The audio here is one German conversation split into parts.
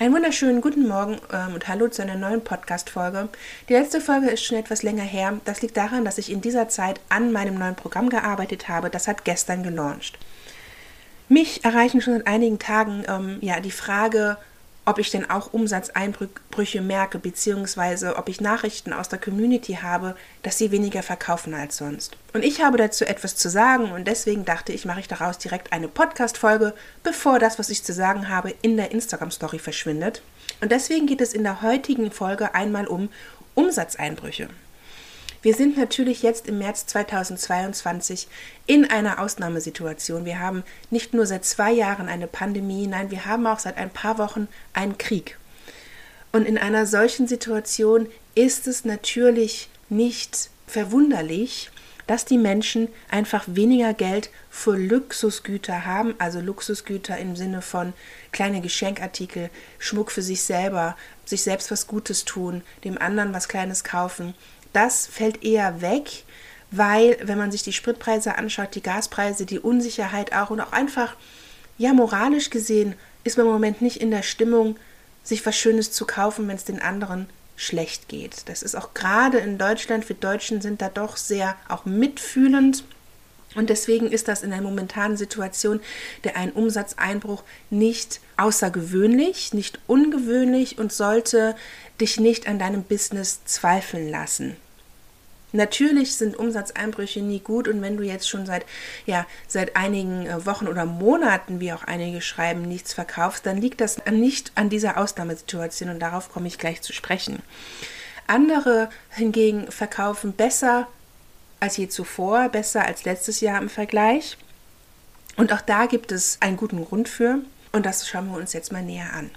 Einen wunderschönen guten Morgen ähm, und hallo zu einer neuen Podcast-Folge. Die letzte Folge ist schon etwas länger her. Das liegt daran, dass ich in dieser Zeit an meinem neuen Programm gearbeitet habe. Das hat gestern gelauncht. Mich erreichen schon seit einigen Tagen ähm, ja, die Frage, ob ich denn auch Umsatzeinbrüche merke, beziehungsweise ob ich Nachrichten aus der Community habe, dass sie weniger verkaufen als sonst. Und ich habe dazu etwas zu sagen und deswegen dachte ich, mache ich daraus direkt eine Podcast-Folge, bevor das, was ich zu sagen habe, in der Instagram-Story verschwindet. Und deswegen geht es in der heutigen Folge einmal um Umsatzeinbrüche. Wir sind natürlich jetzt im März 2022 in einer Ausnahmesituation. Wir haben nicht nur seit zwei Jahren eine Pandemie, nein, wir haben auch seit ein paar Wochen einen Krieg. Und in einer solchen Situation ist es natürlich nicht verwunderlich, dass die Menschen einfach weniger Geld für Luxusgüter haben, also Luxusgüter im Sinne von kleine Geschenkartikel, Schmuck für sich selber, sich selbst was Gutes tun, dem anderen was Kleines kaufen, das fällt eher weg, weil, wenn man sich die Spritpreise anschaut, die Gaspreise, die Unsicherheit auch und auch einfach, ja, moralisch gesehen, ist man im Moment nicht in der Stimmung, sich was Schönes zu kaufen, wenn es den anderen schlecht geht. Das ist auch gerade in Deutschland, wir Deutschen sind da doch sehr auch mitfühlend. Und deswegen ist das in der momentanen Situation der ein Umsatzeinbruch nicht außergewöhnlich, nicht ungewöhnlich und sollte dich nicht an deinem Business zweifeln lassen. Natürlich sind Umsatzeinbrüche nie gut und wenn du jetzt schon seit, ja, seit einigen äh, Wochen oder Monaten, wie auch einige schreiben, nichts verkaufst, dann liegt das nicht an dieser Ausnahmesituation und darauf komme ich gleich zu sprechen. Andere hingegen verkaufen besser als je zuvor, besser als letztes Jahr im Vergleich. Und auch da gibt es einen guten Grund für und das schauen wir uns jetzt mal näher an.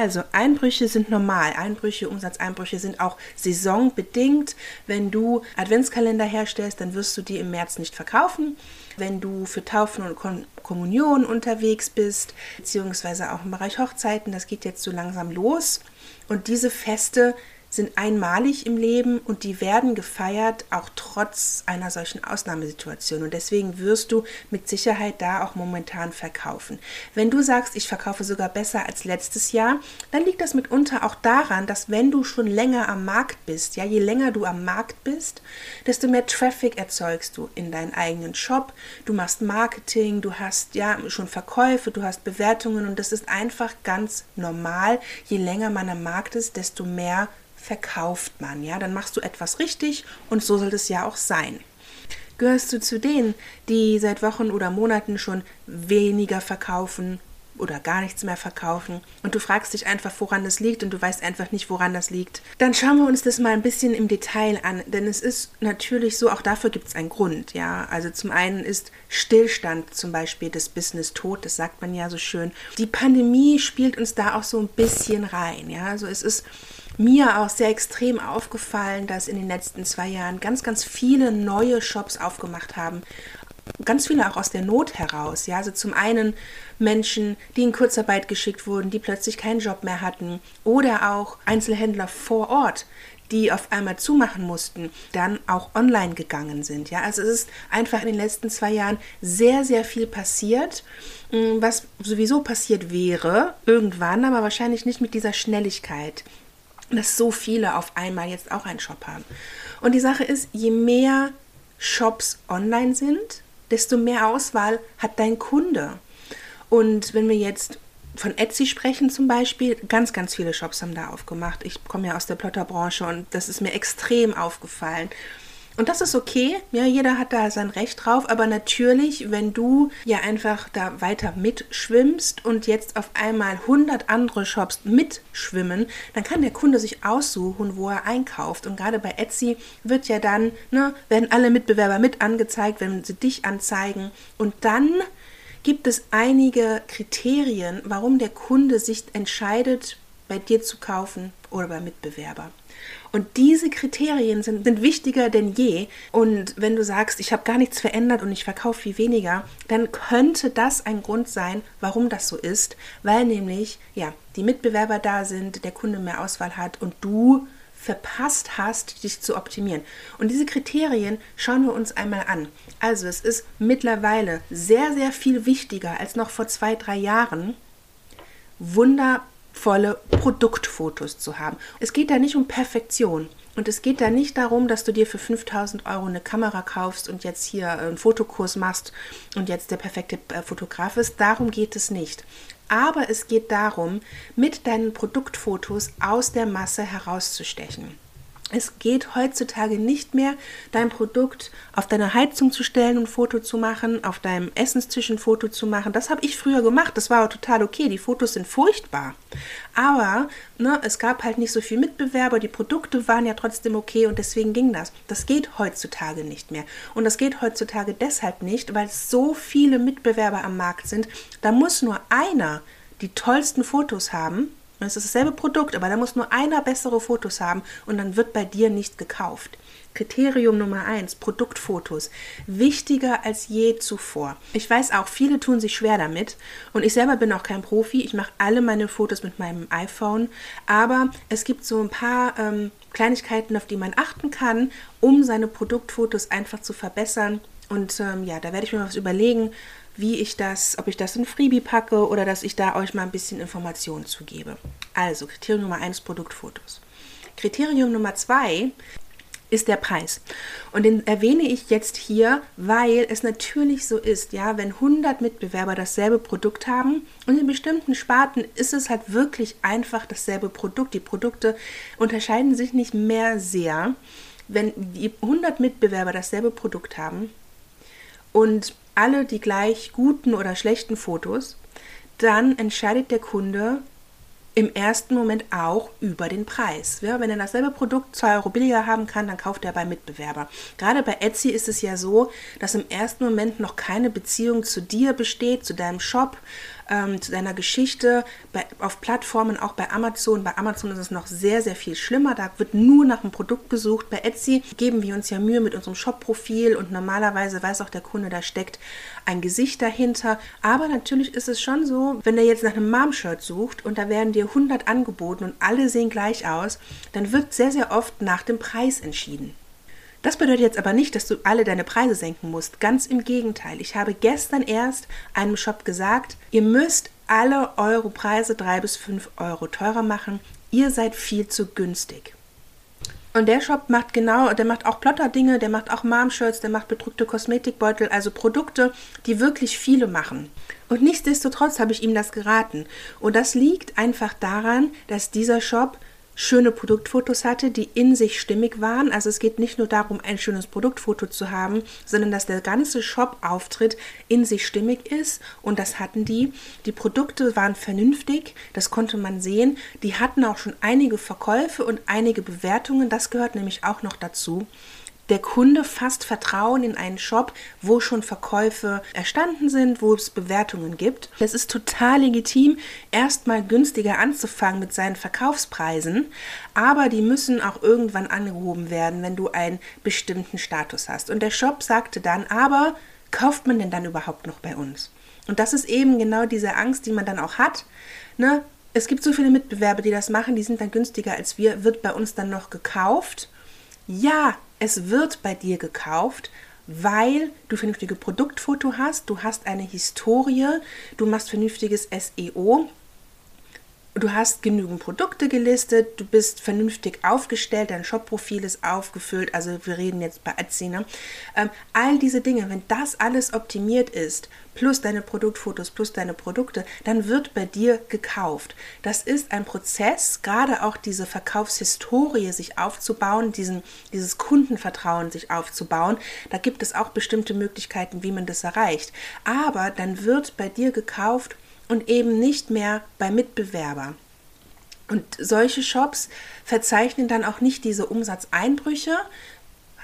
Also Einbrüche sind normal. Einbrüche, Umsatzeinbrüche sind auch saisonbedingt. Wenn du Adventskalender herstellst, dann wirst du die im März nicht verkaufen. Wenn du für Taufen und Kon Kommunion unterwegs bist, beziehungsweise auch im Bereich Hochzeiten, das geht jetzt so langsam los. Und diese Feste sind einmalig im Leben und die werden gefeiert, auch trotz einer solchen Ausnahmesituation. Und deswegen wirst du mit Sicherheit da auch momentan verkaufen. Wenn du sagst, ich verkaufe sogar besser als letztes Jahr, dann liegt das mitunter auch daran, dass wenn du schon länger am Markt bist, ja, je länger du am Markt bist, desto mehr Traffic erzeugst du in deinen eigenen Shop. Du machst Marketing, du hast ja schon Verkäufe, du hast Bewertungen und das ist einfach ganz normal. Je länger man am Markt ist, desto mehr verkauft man, ja, dann machst du etwas richtig und so soll es ja auch sein. Gehörst du zu denen, die seit Wochen oder Monaten schon weniger verkaufen oder gar nichts mehr verkaufen und du fragst dich einfach, woran das liegt und du weißt einfach nicht, woran das liegt, dann schauen wir uns das mal ein bisschen im Detail an, denn es ist natürlich so, auch dafür gibt es einen Grund, ja. Also zum einen ist Stillstand zum Beispiel des Business tot, das sagt man ja so schön. Die Pandemie spielt uns da auch so ein bisschen rein, ja. Also es ist mir auch sehr extrem aufgefallen, dass in den letzten zwei Jahren ganz, ganz viele neue Shops aufgemacht haben. Ganz viele auch aus der Not heraus. Ja, also zum einen Menschen, die in Kurzarbeit geschickt wurden, die plötzlich keinen Job mehr hatten. Oder auch Einzelhändler vor Ort, die auf einmal zumachen mussten, dann auch online gegangen sind. Ja, also es ist einfach in den letzten zwei Jahren sehr, sehr viel passiert, mm, was sowieso passiert wäre, irgendwann, aber wahrscheinlich nicht mit dieser Schnelligkeit dass so viele auf einmal jetzt auch einen Shop haben. Und die Sache ist, je mehr Shops online sind, desto mehr Auswahl hat dein Kunde. Und wenn wir jetzt von Etsy sprechen zum Beispiel, ganz, ganz viele Shops haben da aufgemacht. Ich komme ja aus der Plotterbranche und das ist mir extrem aufgefallen. Und das ist okay, ja, jeder hat da sein Recht drauf, aber natürlich, wenn du ja einfach da weiter mitschwimmst und jetzt auf einmal 100 andere Shops mitschwimmen, dann kann der Kunde sich aussuchen, wo er einkauft. Und gerade bei Etsy wird ja dann, ne, werden alle Mitbewerber mit angezeigt, wenn sie dich anzeigen. Und dann gibt es einige Kriterien, warum der Kunde sich entscheidet, bei dir zu kaufen oder beim Mitbewerber. Und diese Kriterien sind, sind wichtiger denn je. Und wenn du sagst, ich habe gar nichts verändert und ich verkaufe viel weniger, dann könnte das ein Grund sein, warum das so ist, weil nämlich ja die Mitbewerber da sind, der Kunde mehr Auswahl hat und du verpasst hast, dich zu optimieren. Und diese Kriterien schauen wir uns einmal an. Also es ist mittlerweile sehr, sehr viel wichtiger als noch vor zwei, drei Jahren, Wunder prachtvolle Produktfotos zu haben. Es geht da nicht um Perfektion. Und es geht da nicht darum, dass du dir für 5000 Euro eine Kamera kaufst und jetzt hier einen Fotokurs machst und jetzt der perfekte äh, Fotograf ist. Darum geht es nicht. Aber es geht darum, mit deinen Produktfotos aus der Masse herauszustechen. Es geht heutzutage nicht mehr, dein Produkt auf deine Heizung zu stellen und Foto zu machen, auf deinem Essenstisch ein Foto zu machen. Das habe ich früher gemacht. Das war total okay. Die Fotos sind furchtbar. Aber ne, es gab halt nicht so viel Mitbewerber. Die Produkte waren ja trotzdem okay und deswegen ging das. Das geht heutzutage nicht mehr. Und das geht heutzutage deshalb nicht, weil so viele Mitbewerber am Markt sind. Da muss nur einer die tollsten Fotos haben es ist dasselbe Produkt, aber da muss nur einer bessere Fotos haben und dann wird bei dir nicht gekauft. Kriterium Nummer eins: Produktfotos. Wichtiger als je zuvor. Ich weiß auch, viele tun sich schwer damit und ich selber bin auch kein Profi. Ich mache alle meine Fotos mit meinem iPhone, aber es gibt so ein paar ähm, Kleinigkeiten, auf die man achten kann, um seine Produktfotos einfach zu verbessern. Und ähm, ja, da werde ich mir was überlegen, wie ich das, ob ich das in Freebie packe oder dass ich da euch mal ein bisschen Informationen zugebe. Also Kriterium Nummer 1 Produktfotos. Kriterium Nummer 2 ist der Preis. Und den erwähne ich jetzt hier, weil es natürlich so ist, ja, wenn 100 Mitbewerber dasselbe Produkt haben und in bestimmten Sparten ist es halt wirklich einfach dasselbe Produkt. Die Produkte unterscheiden sich nicht mehr sehr. Wenn die 100 Mitbewerber dasselbe Produkt haben und alle die gleich guten oder schlechten Fotos, dann entscheidet der Kunde im ersten Moment auch über den Preis. Ja, wenn er dasselbe Produkt 2 Euro billiger haben kann, dann kauft er bei Mitbewerber. Gerade bei Etsy ist es ja so, dass im ersten Moment noch keine Beziehung zu dir besteht, zu deinem Shop, ähm, zu deiner Geschichte. Bei, auf Plattformen, auch bei Amazon. Bei Amazon ist es noch sehr, sehr viel schlimmer. Da wird nur nach einem Produkt gesucht. Bei Etsy geben wir uns ja Mühe mit unserem Shop-Profil und normalerweise weiß auch der Kunde, da steckt ein Gesicht dahinter. Aber natürlich ist es schon so, wenn er jetzt nach einem Mom-Shirt sucht und da werden dir 100 angeboten und alle sehen gleich aus, dann wird sehr, sehr oft nach dem Preis entschieden. Das bedeutet jetzt aber nicht, dass du alle deine Preise senken musst. Ganz im Gegenteil. Ich habe gestern erst einem Shop gesagt, ihr müsst alle eure Preise drei bis fünf Euro teurer machen. Ihr seid viel zu günstig. Und der Shop macht genau, der macht auch Plotter-Dinge, der macht auch Mom-Shirts, der macht bedruckte Kosmetikbeutel, also Produkte, die wirklich viele machen. Und nichtsdestotrotz habe ich ihm das geraten. Und das liegt einfach daran, dass dieser Shop schöne Produktfotos hatte, die in sich stimmig waren. Also es geht nicht nur darum, ein schönes Produktfoto zu haben, sondern dass der ganze Shop-Auftritt in sich stimmig ist. Und das hatten die. Die Produkte waren vernünftig, das konnte man sehen. Die hatten auch schon einige Verkäufe und einige Bewertungen. Das gehört nämlich auch noch dazu der Kunde fasst Vertrauen in einen Shop, wo schon Verkäufe erstanden sind, wo es Bewertungen gibt. Es ist total legitim, erstmal günstiger anzufangen mit seinen Verkaufspreisen, aber die müssen auch irgendwann angehoben werden, wenn du einen bestimmten Status hast. Und der Shop sagte dann, aber kauft man denn dann überhaupt noch bei uns? Und das ist eben genau diese Angst, die man dann auch hat. Ne? Es gibt so viele Mitbewerber, die das machen, die sind dann günstiger als wir, wird bei uns dann noch gekauft. Ja, es wird bei dir gekauft, weil du vernünftige Produktfoto hast, du hast eine Historie, du machst vernünftiges SEO, du hast genügend Produkte gelistet, du bist vernünftig aufgestellt, dein Shop-Profil ist aufgefüllt, also wir reden jetzt bei Etsy, ne? Ähm, all diese Dinge, wenn das alles optimiert ist, plus deine Produktfotos, plus deine Produkte, dann wird bei dir gekauft. Das ist ein Prozess, gerade auch diese Verkaufshistorie sich aufzubauen, diesen, dieses Kundenvertrauen sich aufzubauen. Da gibt es auch bestimmte Möglichkeiten, wie man das erreicht. Aber dann wird bei dir gekauft, und eben nicht mehr bei Mitbewerber. Und solche Shops verzeichnen dann auch nicht diese Umsatzeinbrüche,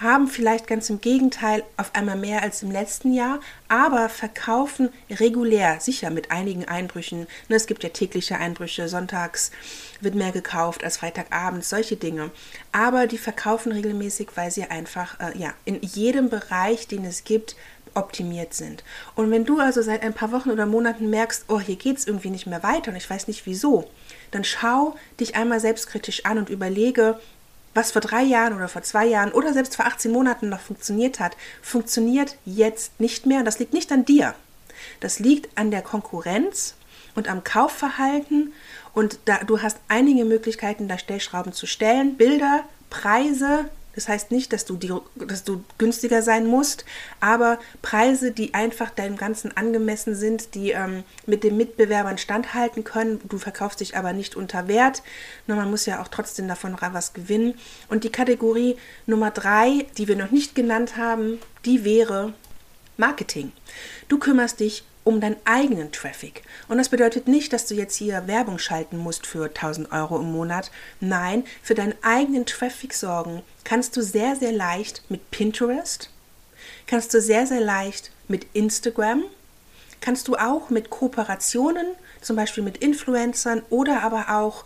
haben vielleicht ganz im Gegenteil auf einmal mehr als im letzten Jahr, aber verkaufen regulär, sicher mit einigen Einbrüchen. Ne, es gibt ja tägliche Einbrüche, sonntags wird mehr gekauft als Freitagabend, solche Dinge. Aber die verkaufen regelmäßig, weil sie einfach äh, ja, in jedem Bereich, den es gibt, optimiert sind. Und wenn du also seit ein paar Wochen oder Monaten merkst, oh, hier geht es irgendwie nicht mehr weiter und ich weiß nicht wieso, dann schau dich einmal selbstkritisch an und überlege, was vor drei Jahren oder vor zwei Jahren oder selbst vor 18 Monaten noch funktioniert hat, funktioniert jetzt nicht mehr. Und das liegt nicht an dir. Das liegt an der Konkurrenz und am Kaufverhalten Und da, du hast einige Möglichkeiten, da Stellschrauben zu stellen. Bilder, Preise, das heißt nicht, dass du, die, dass du günstiger sein musst, aber Preise, die einfach deinem Ganzen angemessen sind, die ähm, mit den Mitbewerbern standhalten können. Du verkaufst dich aber nicht unter Wert. Nur man muss ja auch trotzdem davon was gewinnen. Und die Kategorie Nummer drei, die wir noch nicht genannt haben, die wäre Marketing. Du kümmerst dich um deinen eigenen Traffic. Und das bedeutet nicht, dass du jetzt hier Werbung schalten musst für 1000 Euro im Monat. Nein, für deinen eigenen Traffic sorgen kannst du sehr, sehr leicht mit Pinterest, kannst du sehr, sehr leicht mit Instagram, kannst du auch mit Kooperationen, zum Beispiel mit Influencern oder aber auch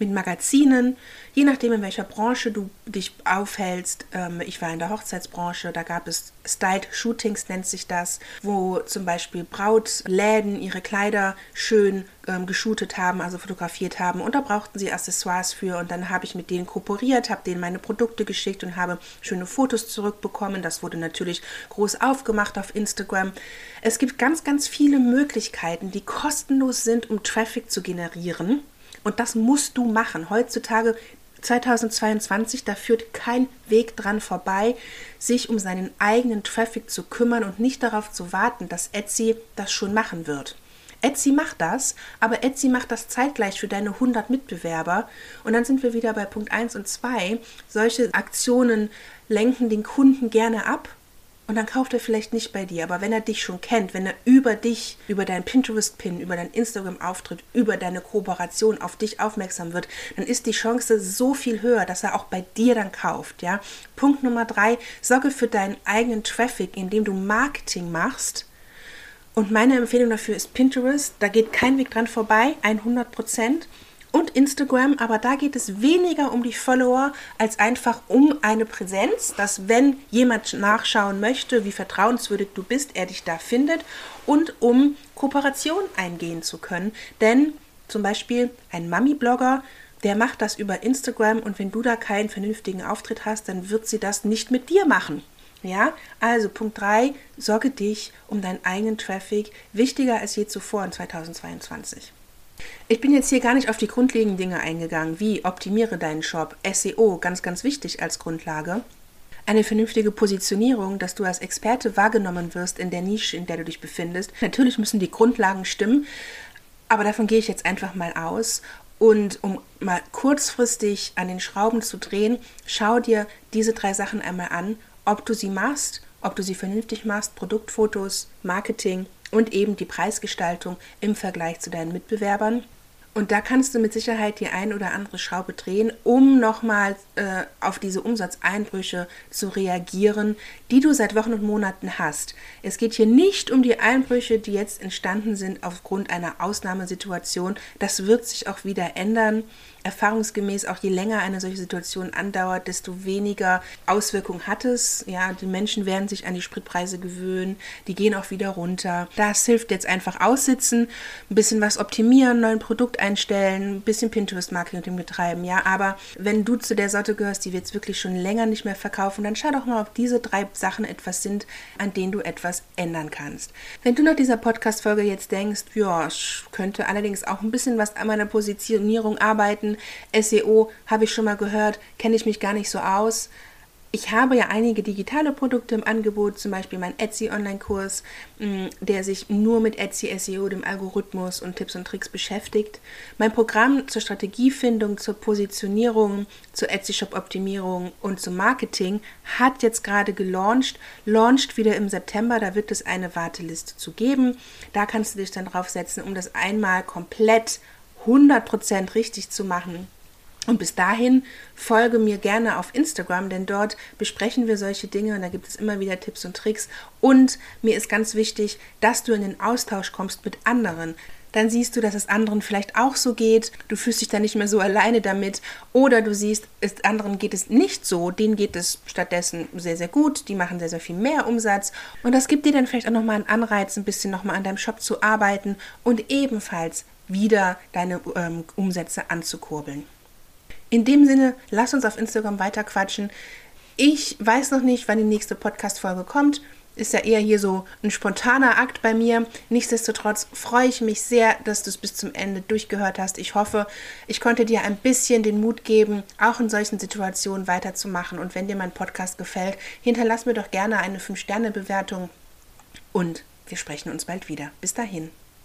mit Magazinen, je nachdem, in welcher Branche du dich aufhältst. Ähm, ich war in der Hochzeitsbranche, da gab es Styled Shootings, nennt sich das, wo zum Beispiel Brautläden ihre Kleider schön ähm, geshootet haben, also fotografiert haben. Und da brauchten sie Accessoires für. Und dann habe ich mit denen kooperiert, habe denen meine Produkte geschickt und habe schöne Fotos zurückbekommen. Das wurde natürlich groß aufgemacht auf Instagram. Es gibt ganz, ganz viele Möglichkeiten, die kostenlos sind, um Traffic zu generieren. Und das musst du machen. Heutzutage 2022, da führt kein Weg dran vorbei, sich um seinen eigenen Traffic zu kümmern und nicht darauf zu warten, dass Etsy das schon machen wird. Etsy macht das, aber Etsy macht das zeitgleich für deine 100 Mitbewerber. Und dann sind wir wieder bei Punkt 1 und 2. Solche Aktionen lenken den Kunden gerne ab und dann kauft er vielleicht nicht bei dir. Aber wenn er dich schon kennt, wenn er über dich, über deinen Pinterest-Pin, über deinen Instagram-Auftritt, über deine Kooperation auf dich aufmerksam wird, dann ist die Chance so viel höher, dass er auch bei dir dann kauft. Ja? Punkt Nummer drei, sorge für deinen eigenen Traffic, indem du Marketing machst. Und meine Empfehlung dafür ist Pinterest. Da geht kein Weg dran vorbei, 100 Prozent und Instagram, aber da geht es weniger um die Follower als einfach um eine Präsenz, dass wenn jemand nachschauen möchte, wie vertrauenswürdig du bist, er dich da findet und um Kooperation eingehen zu können. Denn zum Beispiel ein Mami-Blogger, der macht das über Instagram und wenn du da keinen vernünftigen Auftritt hast, dann wird sie das nicht mit dir machen. Ja, also Punkt 3, sorge dich um deinen eigenen Traffic, wichtiger als je zuvor in 2022. Ich bin jetzt hier gar nicht auf die grundlegenden Dinge eingegangen, wie optimiere deinen Shop, SEO, ganz, ganz wichtig als Grundlage. Eine vernünftige Positionierung, dass du als Experte wahrgenommen wirst in der Nische, in der du dich befindest. Natürlich müssen die Grundlagen stimmen, aber davon gehe ich jetzt einfach mal aus. Und um mal kurzfristig an den Schrauben zu drehen, schau dir diese drei Sachen einmal an, ob du sie machst, ob du sie vernünftig machst, Produktfotos, Marketing und eben die Preisgestaltung im Vergleich zu deinen Mitbewerbern. Und da kannst du mit Sicherheit die ein oder andere Schraube drehen, um nochmal äh, auf diese Umsatzeinbrüche zu reagieren, die du seit Wochen und Monaten hast. Es geht hier nicht um die Einbrüche, die jetzt entstanden sind aufgrund einer Ausnahmesituation. Das wird sich auch wieder ändern erfahrungsgemäß auch je länger eine solche Situation andauert, desto weniger Auswirkungen hat es. Ja, die Menschen werden sich an die Spritpreise gewöhnen, die gehen auch wieder runter. Das hilft jetzt einfach aussitzen, ein bisschen was optimieren, neuen Produkt einstellen, ein bisschen Pinterest-Marketing betreiben. Ja, aber wenn du zu der Sorte gehörst, die wir jetzt wirklich schon länger nicht mehr verkaufen, dann schau doch mal, ob diese drei Sachen etwas sind, an denen du etwas ändern kannst. Wenn du nach dieser Podcast-Folge jetzt denkst, ja, ich könnte allerdings auch ein bisschen was an meiner Positionierung arbeiten, SEO habe ich schon mal gehört, kenne ich mich gar nicht so aus. Ich habe ja einige digitale Produkte im Angebot, zum Beispiel mein Etsy Online-Kurs, mm, der sich nur mit Etsy SEO, dem Algorithmus und Tipps und Tricks beschäftigt. Mein Programm zur Strategiefindung, zur Positionierung, zur Etsy Shop Optimierung und zum Marketing hat jetzt gerade gelauncht, launcht wieder im September, da wird es eine Warteliste zu geben. Da kannst du dich dann draufsetzen, um das einmal komplett 100% richtig zu machen. Und bis dahin folge mir gerne auf Instagram, denn dort besprechen wir solche Dinge und da gibt es immer wieder Tipps und Tricks. Und mir ist ganz wichtig, dass du in den Austausch kommst mit anderen. Dann siehst du, dass es anderen vielleicht auch so geht. Du fühlst dich dann nicht mehr so alleine damit. Oder du siehst, es, anderen geht es nicht so. Denen geht es stattdessen sehr, sehr gut. Die machen sehr, sehr viel mehr Umsatz. Und das gibt dir dann vielleicht auch nochmal einen Anreiz, ein bisschen nochmal an deinem Shop zu arbeiten und ebenfalls wieder deine ähm, Umsätze anzukurbeln. In dem Sinne, lass uns auf Instagram weiter quatschen. Ich weiß noch nicht, wann die nächste Podcast-Folge kommt. ist ja eher hier so ein spontaner Akt bei mir. Nichtsdestotrotz freue ich mich sehr, dass du es bis zum Ende durchgehört hast. Ich hoffe, ich konnte dir ein bisschen den Mut geben, auch in solchen Situationen weiterzumachen. Und wenn dir mein Podcast gefällt, hinterlass mir doch gerne eine 5-Sterne-Bewertung und wir sprechen uns bald wieder. Bis dahin.